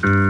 Mm-hmm.